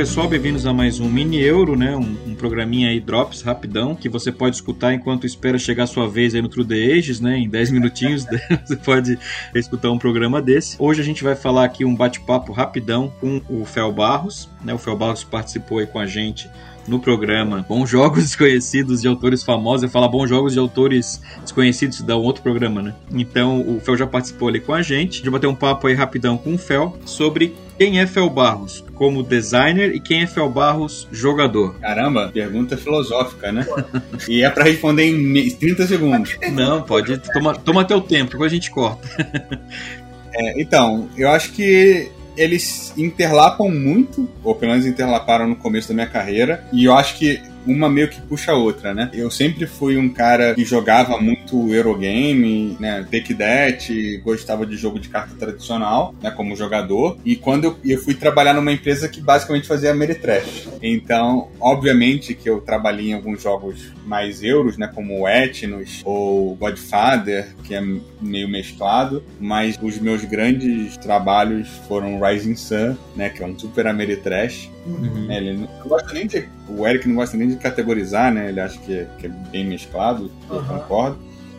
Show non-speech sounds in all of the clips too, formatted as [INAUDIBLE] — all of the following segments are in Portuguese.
pessoal, bem-vindos a mais um Mini Euro, né? Um, um, programinha aí, Drops, rapidão, que você pode escutar enquanto espera chegar a sua vez aí no True The Ages, né? Em 10 [LAUGHS] minutinhos você pode escutar um programa desse. Hoje a gente vai falar aqui um bate-papo rapidão com o Fel Barros, né? O Fel Barros participou aí com a gente no programa Bons Jogos Desconhecidos de Autores Famosos. Eu falo Bons Jogos de Autores Desconhecidos, dá um outro programa, né? Então o Fel já participou ali com a gente. A gente vai bater um papo aí rapidão com o Fel sobre quem é Fel Barros como designer e quem é Fel Barros jogador? Caramba, pergunta filosófica, né? e é para responder em 30 segundos. Não, pode. Toma, toma teu tempo, depois a gente corta. é, então, eu acho que eles interlapam muito, ou pelo menos interlaparam no começo da minha carreira, e eu acho que uma meio que puxa a outra, né? Eu sempre fui um cara que jogava muito Eurogame, né? Take That, gostava de jogo de carta tradicional, né? Como jogador. E quando eu, eu fui trabalhar numa empresa que basicamente fazia Ameritrash. Então, obviamente que eu trabalhei em alguns jogos mais euros, né? Como Etnos ou Godfather, que é meio mesclado. Mas os meus grandes trabalhos foram Rising Sun, né? Que é um super Ameritrash. Uhum. É, ele não gosta nem de. O Eric não gosta nem de categorizar, né? Ele acha que é, que é bem mesclado, uhum. eu concordo.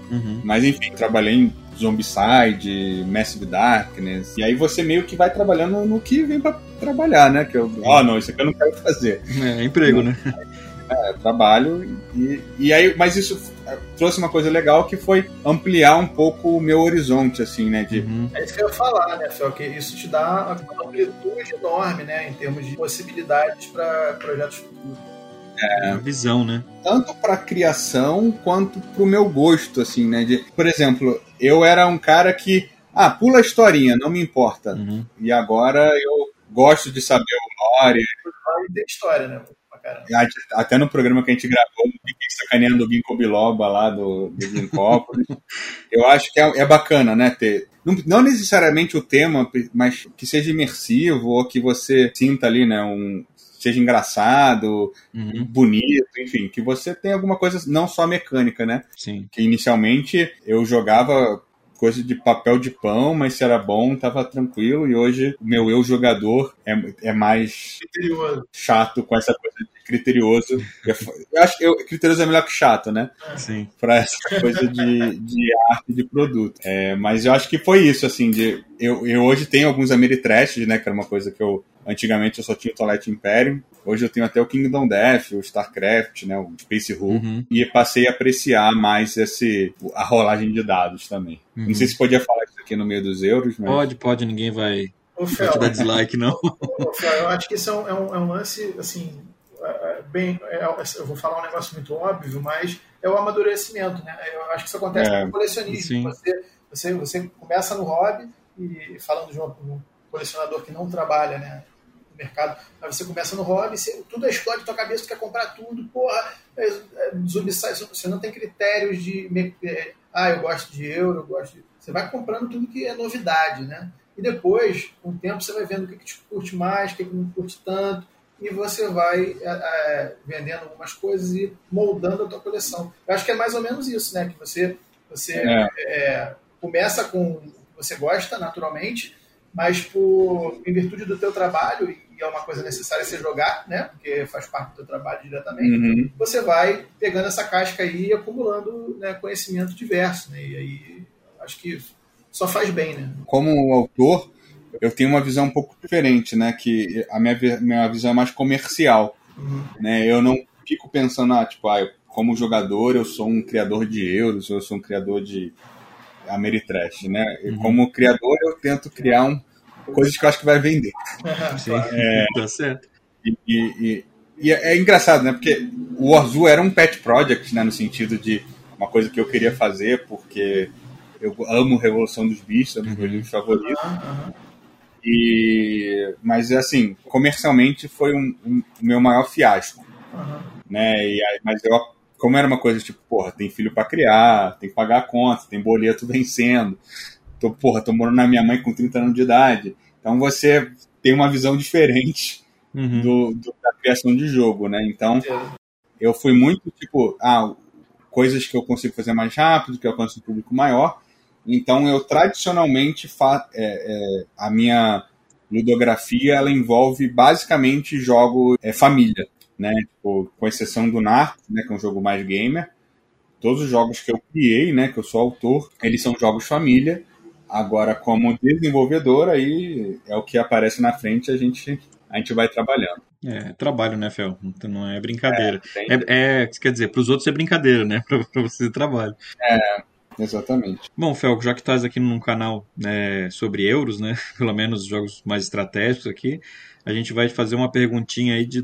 Uhum. Mas enfim, trabalhei em Zombicide, Massive Darkness. E aí você meio que vai trabalhando no que vem para trabalhar, né? Que eu, oh, não, isso aqui eu não quero fazer. É, é emprego, né? É, trabalho. E, e aí, mas isso trouxe uma coisa legal que foi ampliar um pouco o meu horizonte, assim, né? De... Uhum. É isso que eu ia falar, né, Fel? Que isso te dá uma amplitude enorme, né? Em termos de possibilidades para projetos futuros. É, visão, né? Tanto para criação quanto para o meu gosto, assim, né? De, por exemplo, eu era um cara que, ah, pula a historinha, não me importa. Uhum. E agora eu gosto de saber o lore. Tem história, né? Até no programa que a gente gravou, fiquei sacaneando o Ginkgo biloba lá do, do Ginkópolis. [LAUGHS] eu acho que é, é bacana, né? Ter, não, não, necessariamente o tema, mas que seja imersivo ou que você sinta ali, né? Um, seja engraçado, uhum. bonito, enfim, que você tenha alguma coisa não só mecânica, né? Sim. Que inicialmente eu jogava coisa de papel de pão, mas se era bom, tava tranquilo. E hoje o meu eu jogador é, é mais chato com essa coisa de criterioso. Eu acho que criterioso é melhor que chato, né? Sim. Pra essa coisa de, de arte de produto. É, mas eu acho que foi isso, assim, de. Eu, eu hoje tenho alguns Ameritrash, né? Que era uma coisa que eu. Antigamente eu só tinha o Twilight Imperium. Hoje eu tenho até o Kingdom Death, o StarCraft, né, o Space Hulk, uhum. e passei a apreciar mais esse, a rolagem de dados também. Uhum. Não sei se podia falar isso aqui no meio dos euros, mas... Pode, pode, ninguém vai, vai te dar dislike, não. Fel, eu acho que isso é um, é um, é lance, assim, bem, é, eu vou falar um negócio muito óbvio, mas é o amadurecimento, né? Eu acho que isso acontece é, com colecionismo. Você, você, você começa no hobby, e falando de um, colecionador que não trabalha, né? mercado. Mas você começa no hobby, você, tudo explode na tua cabeça, tu quer comprar tudo, porra, é, é, você não tem critérios de. Ah, eu gosto de euro, eu gosto de. Você vai comprando tudo que é novidade, né? E depois, com o tempo, você vai vendo o que, que te curte mais, o que, que não curte tanto, e você vai é, é, vendendo algumas coisas e moldando a tua coleção. Eu acho que é mais ou menos isso, né? Que você, você é. É, começa com o que você gosta, naturalmente, mas por, em virtude do teu trabalho é uma coisa necessária você jogar, né? Porque faz parte do seu trabalho diretamente. Uhum. Você vai pegando essa casca aí e acumulando né, conhecimento diverso, né? E aí acho que só faz bem, né? Como autor, eu tenho uma visão um pouco diferente, né? Que a minha, minha visão é mais comercial, uhum. né? Eu não fico pensando, ah, tipo, ah, como jogador eu sou um criador de euros, eu sou um criador de Ameritrash, né? Uhum. Como criador eu tento criar um coisas que eu acho que vai vender. [LAUGHS] Sim, é, tá certo. E, e, e, é engraçado, né? Porque o Warzoo era um pet project, né? No sentido de uma coisa que eu queria fazer porque eu amo Revolução dos Bichos, é um dos meus livros favoritos. Uhum. E, mas, assim, comercialmente foi um, um, o meu maior fiasco. Uhum. Né? E, mas eu, como era uma coisa tipo, porra, tem filho para criar, tem que pagar a conta, tem boleto [LAUGHS] vencendo tô, porra, tô morando na minha mãe com 30 anos de idade. Então você tem uma visão diferente uhum. do, do, da criação de jogo, né? Então eu fui muito tipo, ah, coisas que eu consigo fazer mais rápido, que eu alcanço um público maior. Então eu tradicionalmente fa é, é, a minha ludografia ela envolve basicamente jogos é, família, né? Tipo, com exceção do Narcos, né, que é um jogo mais gamer. Todos os jogos que eu criei, né, que eu sou autor, eles são jogos família. Agora, como desenvolvedor, aí é o que aparece na frente, a gente a gente vai trabalhando. É, trabalho, né, Fel? Então não é brincadeira. É, é, é quer dizer, para os outros é brincadeira, né? [LAUGHS] Para você é trabalho. É, exatamente. Bom, Fel, já que estás aqui num canal né, sobre euros, né? [LAUGHS] Pelo menos jogos mais estratégicos aqui, a gente vai fazer uma perguntinha aí de,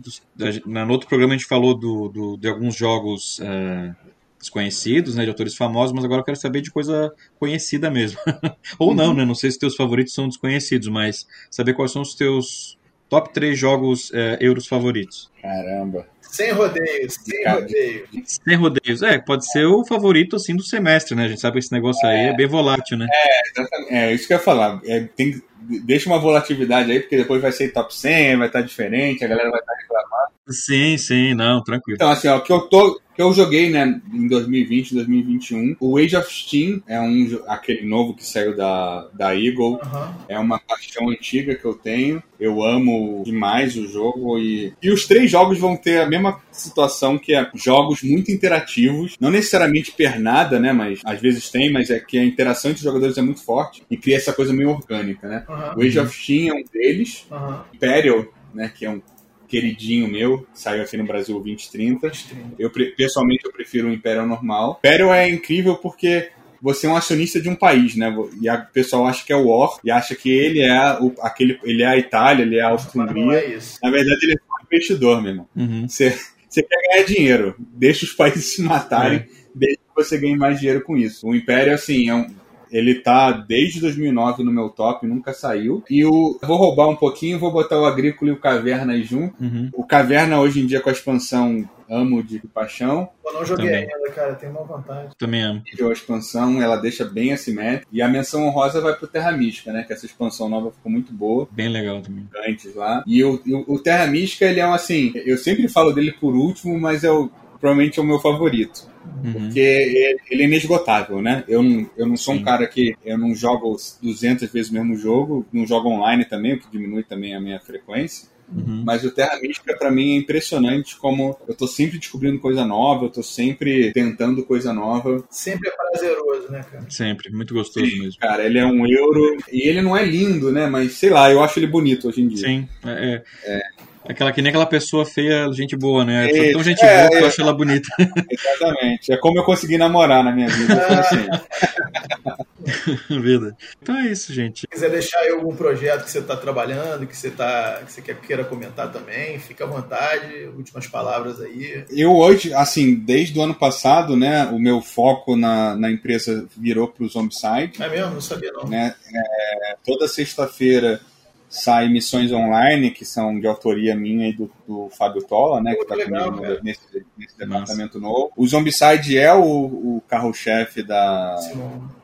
no outro programa a gente falou do, do de alguns jogos uh, desconhecidos, né, de autores famosos, mas agora eu quero saber de coisa conhecida mesmo. [LAUGHS] Ou não, né? Não sei se teus favoritos são desconhecidos, mas saber quais são os teus top 3 jogos é, euros favoritos. Caramba. Sem rodeios, sem rodeios. Sem rodeios, é, pode ser o favorito assim do semestre, né? A gente sabe que esse negócio é, aí é bem volátil, né? É, exatamente. É, isso que eu ia falar. É, tem, deixa uma volatilidade aí, porque depois vai ser top 100, vai estar diferente, a galera vai estar reclamando. Sim, sim, não, tranquilo. Então, assim, ó, que eu tô que eu joguei, né, em 2020, 2021. O Age of Steam é um aquele novo que saiu da, da Eagle. Uhum. É uma paixão antiga que eu tenho. Eu amo demais o jogo e, e os três jogos vão ter a mesma situação que é jogos muito interativos, não necessariamente pernada, né, mas às vezes tem, mas é que a interação entre os jogadores é muito forte e cria essa coisa meio orgânica, né? Uhum. O Age of Steam é um deles. Uhum. Imperial, né, que é um queridinho meu, saiu aqui no Brasil 2030. 2030. Eu, pessoalmente, eu prefiro o Imperial normal. Imperial é incrível porque você é um acionista de um país, né? E o pessoal acha que é o War e acha que ele é o, aquele, ele é a Itália, ele é a Áustria-Hungria. É Na verdade, ele é um investidor, meu irmão. Uhum. Você, você quer ganhar dinheiro, deixa os países se matarem, é. deixa que você ganhe mais dinheiro com isso. O Império, assim, é um, ele tá desde 2009 no meu top, nunca saiu. E o. Vou roubar um pouquinho, vou botar o Agrícola e o Caverna aí junto. Uhum. O Caverna, hoje em dia, com a expansão amo de paixão. Eu não joguei Também. ainda, cara, tem uma vantagem. Também amo. A expansão, ela deixa bem assimétrico. E a menção honrosa vai pro Terra Mística, né? Que essa expansão nova ficou muito boa. Bem legal também. Antes lá. E o, o, o Terra Mística, ele é um assim. Eu sempre falo dele por último, mas é o, provavelmente é o meu favorito. Uhum. Porque ele é inesgotável, né? Eu não, eu não sou Sim. um cara que eu não jogo 200 vezes o mesmo jogo, não jogo online também, o que diminui também a minha frequência. Uhum. Mas o Terra Mística, para mim, é impressionante como eu tô sempre descobrindo coisa nova, eu tô sempre tentando coisa nova. Sempre é prazeroso, né, cara? Sempre, muito gostoso Sim, mesmo. Cara, ele é um euro. E ele não é lindo, né? Mas sei lá, eu acho ele bonito hoje em dia. Sim, é. é. É. Aquela que nem aquela pessoa feia, gente boa, né? É, tão gente é, boa que eu acho ela bonita. [LAUGHS] Exatamente. É como eu consegui namorar na minha vida. Assim. [LAUGHS] vida. Então é isso, gente. Se quiser deixar aí algum projeto que você está trabalhando, que você, tá, que você quer, queira comentar também, fica à vontade. Últimas palavras aí. Eu hoje, assim, desde o ano passado, né, o meu foco na, na empresa virou para o Zombicide. É mesmo? Não sabia não. Né? É, toda sexta-feira sai missões online, que são de autoria minha e do, do Fábio Tola, né? que está comigo nesse, nesse departamento novo. O Zombicide é o, o carro-chefe da,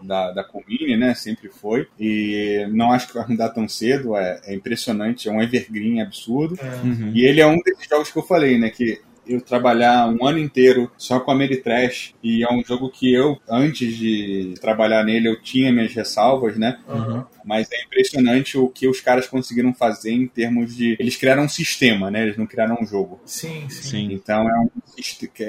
da, da Comini, né? Sempre foi. E não acho que vai mudar tão cedo, é, é impressionante, é um evergreen absurdo. É. Uhum. E ele é um desses jogos que eu falei, né? Que eu trabalhar um ano inteiro só com a Ameritrash e é um jogo que eu, antes de trabalhar nele, eu tinha minhas ressalvas, né? Uhum. Mas é impressionante o que os caras conseguiram fazer em termos de. Eles criaram um sistema, né? Eles não criaram um jogo. Sim, sim. sim. Então é, um,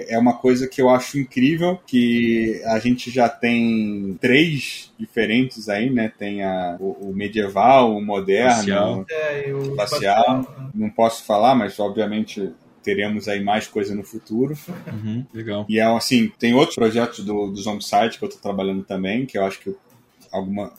é uma coisa que eu acho incrível que a gente já tem três diferentes aí, né? Tem a, o, o medieval, o moderno, o é, o espacial. Né? Não posso falar, mas obviamente teremos aí mais coisa no futuro. Uhum, legal. E é assim, tem outros projetos do, do Zombicide que eu estou trabalhando também, que eu acho que alguma,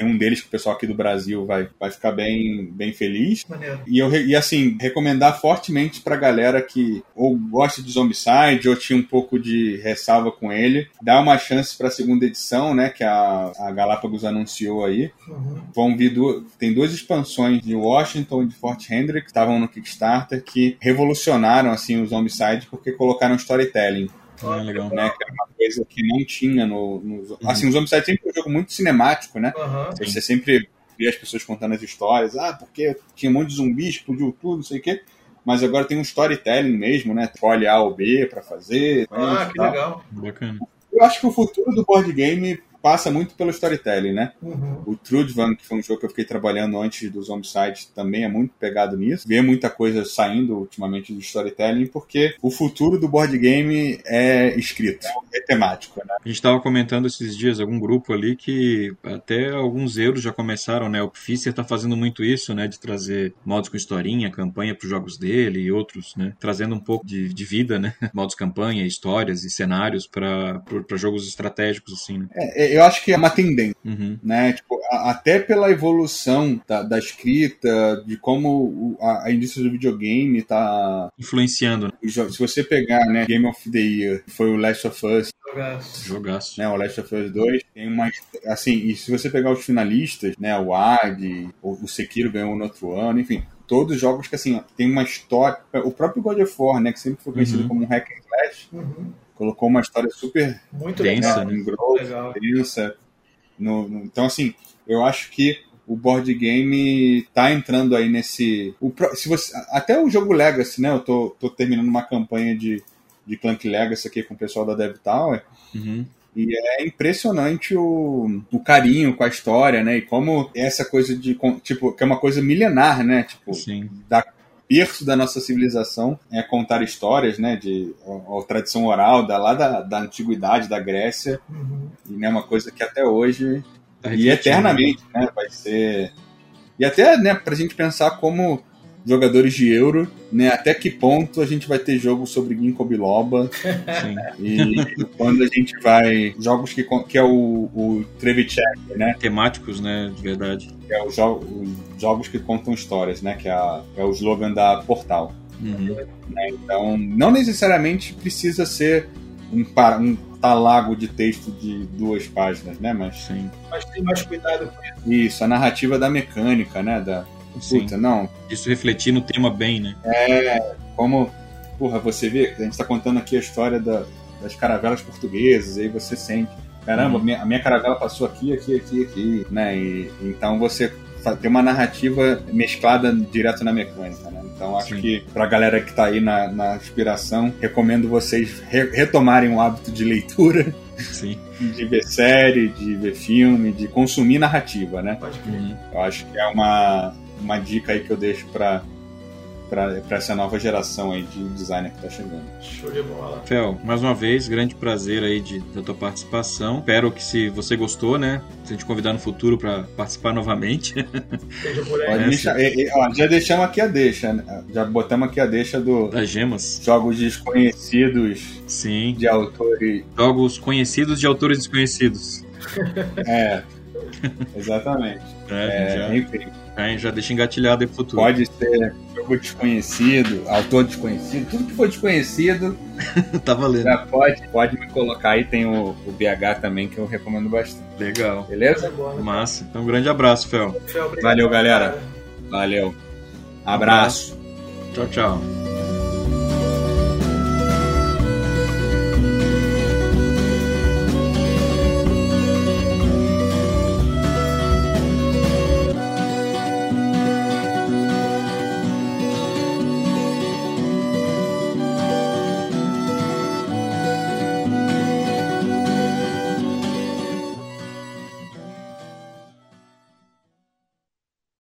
tem um deles que o pessoal aqui do Brasil vai, vai ficar bem, bem feliz. Maneiro. E, eu, e assim, recomendar fortemente pra galera que ou gosta de Zombicide ou tinha um pouco de ressalva com ele, dá uma chance pra segunda edição, né? Que a, a Galápagos anunciou aí. Uhum. Vão vir duas, tem duas expansões de Washington e de Fort Hendrick que estavam no Kickstarter que revolucionaram assim o Zombicide porque colocaram storytelling. Ah, legal. Né, que era uma coisa que não tinha no. no... Uhum. Assim, o Zombicide sempre foi um jogo muito cinemático, né? Uhum. Você sempre via as pessoas contando as histórias, ah, porque tinha um monte de zumbis, explodiu tudo, não sei o quê. Mas agora tem um storytelling mesmo, né? Escolhe A ou B pra fazer. Ah, que tal. legal. Bacana. Eu acho que o futuro do board game passa muito pelo storytelling, né? Uhum. O Trudvan, que foi um jogo que eu fiquei trabalhando antes do Zombicide, também é muito pegado nisso. Vê muita coisa saindo ultimamente do storytelling, porque o futuro do board game é escrito, é temático, né? A gente estava comentando esses dias, algum grupo ali, que até alguns euros já começaram, né? O Fischer tá fazendo muito isso, né? De trazer modos com historinha, campanha para os jogos dele e outros, né? Trazendo um pouco de, de vida, né? [LAUGHS] Modos campanha, histórias e cenários para jogos estratégicos, assim, né? É, é, eu acho que é uma tendência, uhum. né? Tipo, a, até pela evolução da, da escrita, de como a, a, indústria do videogame tá... Influenciando, né? Se você pegar, né, Game of the Year, foi o Last of Us, Jogaço. Jogaço. Né, o Last of Us 2 tem uma. Assim, e se você pegar os finalistas, né? O AD, o Sekiro ganhou no outro ano, enfim. Todos jogos que, assim, tem uma história. O próprio God of War, né? Que sempre foi conhecido uhum. como um hack and slash. Uhum colocou uma história super muito densa, né? grossa, densa. No, no, então, assim, eu acho que o board game tá entrando aí nesse. O, se você, até o jogo Legacy, né? Eu tô, tô terminando uma campanha de, de Clank Legacy aqui com o pessoal da Dev Tower. Uhum. E é impressionante o, o carinho com a história, né? E como essa coisa de. Tipo, que é uma coisa milenar, né? Tipo, Sim. da berço da nossa civilização é contar histórias, né, de a, a tradição oral da lá da, da antiguidade da Grécia uhum. e né, uma coisa que até hoje tá e eternamente, né, vai ser e até né, para a gente pensar como jogadores de Euro, né? Até que ponto a gente vai ter jogo sobre Ginkgo biloba? Sim. [LAUGHS] E quando a gente vai jogos que, que é o, o Trevicek, né? Temáticos, né? De verdade. Que é o jo os jogos que contam histórias, né? Que é, a, é o slogan da Portal. Uhum. Né? Então, não necessariamente precisa ser um, um talago de texto de duas páginas, né? Mas, Sim. Mas tem mais cuidado com isso. Isso, a narrativa da mecânica, né? Da. Puta, não. Isso refletir no tema bem, né? É, como, porra, você vê, a gente tá contando aqui a história da, das caravelas portuguesas, aí você sente, caramba, uhum. minha, a minha caravela passou aqui, aqui, aqui, aqui, né? E, então você tem uma narrativa mesclada direto na mecânica, né? Então acho Sim. que pra galera que tá aí na, na inspiração, recomendo vocês re retomarem o hábito de leitura. Sim. [LAUGHS] De ver série, de ver filme, de consumir narrativa, né? Pode crer. Eu acho que é uma, uma dica aí que eu deixo para para essa nova geração aí de designer que tá chegando. Show de bola. Fel, mais uma vez, grande prazer aí de, da tua participação. Espero que se você gostou, né, se a gente convidar no futuro para participar novamente. É, [LAUGHS] deixar, e, e, ó, já deixamos aqui a deixa, né? já botamos aqui a deixa do das gemas. Jogos desconhecidos. Sim. De autores. Jogos conhecidos de autores desconhecidos. é. [LAUGHS] [LAUGHS] Exatamente. É, é já, enfim. É, já deixa engatilhado aí pro futuro. Pode ser jogo desconhecido, autor desconhecido, tudo que for desconhecido. [LAUGHS] tá valendo. Já pode, pode me colocar aí, tem o, o BH também, que eu recomendo bastante. Legal. Beleza? Massa. Então, um grande abraço, Fel. Fel Valeu, galera. Valeu. Abraço. Tchau, tchau.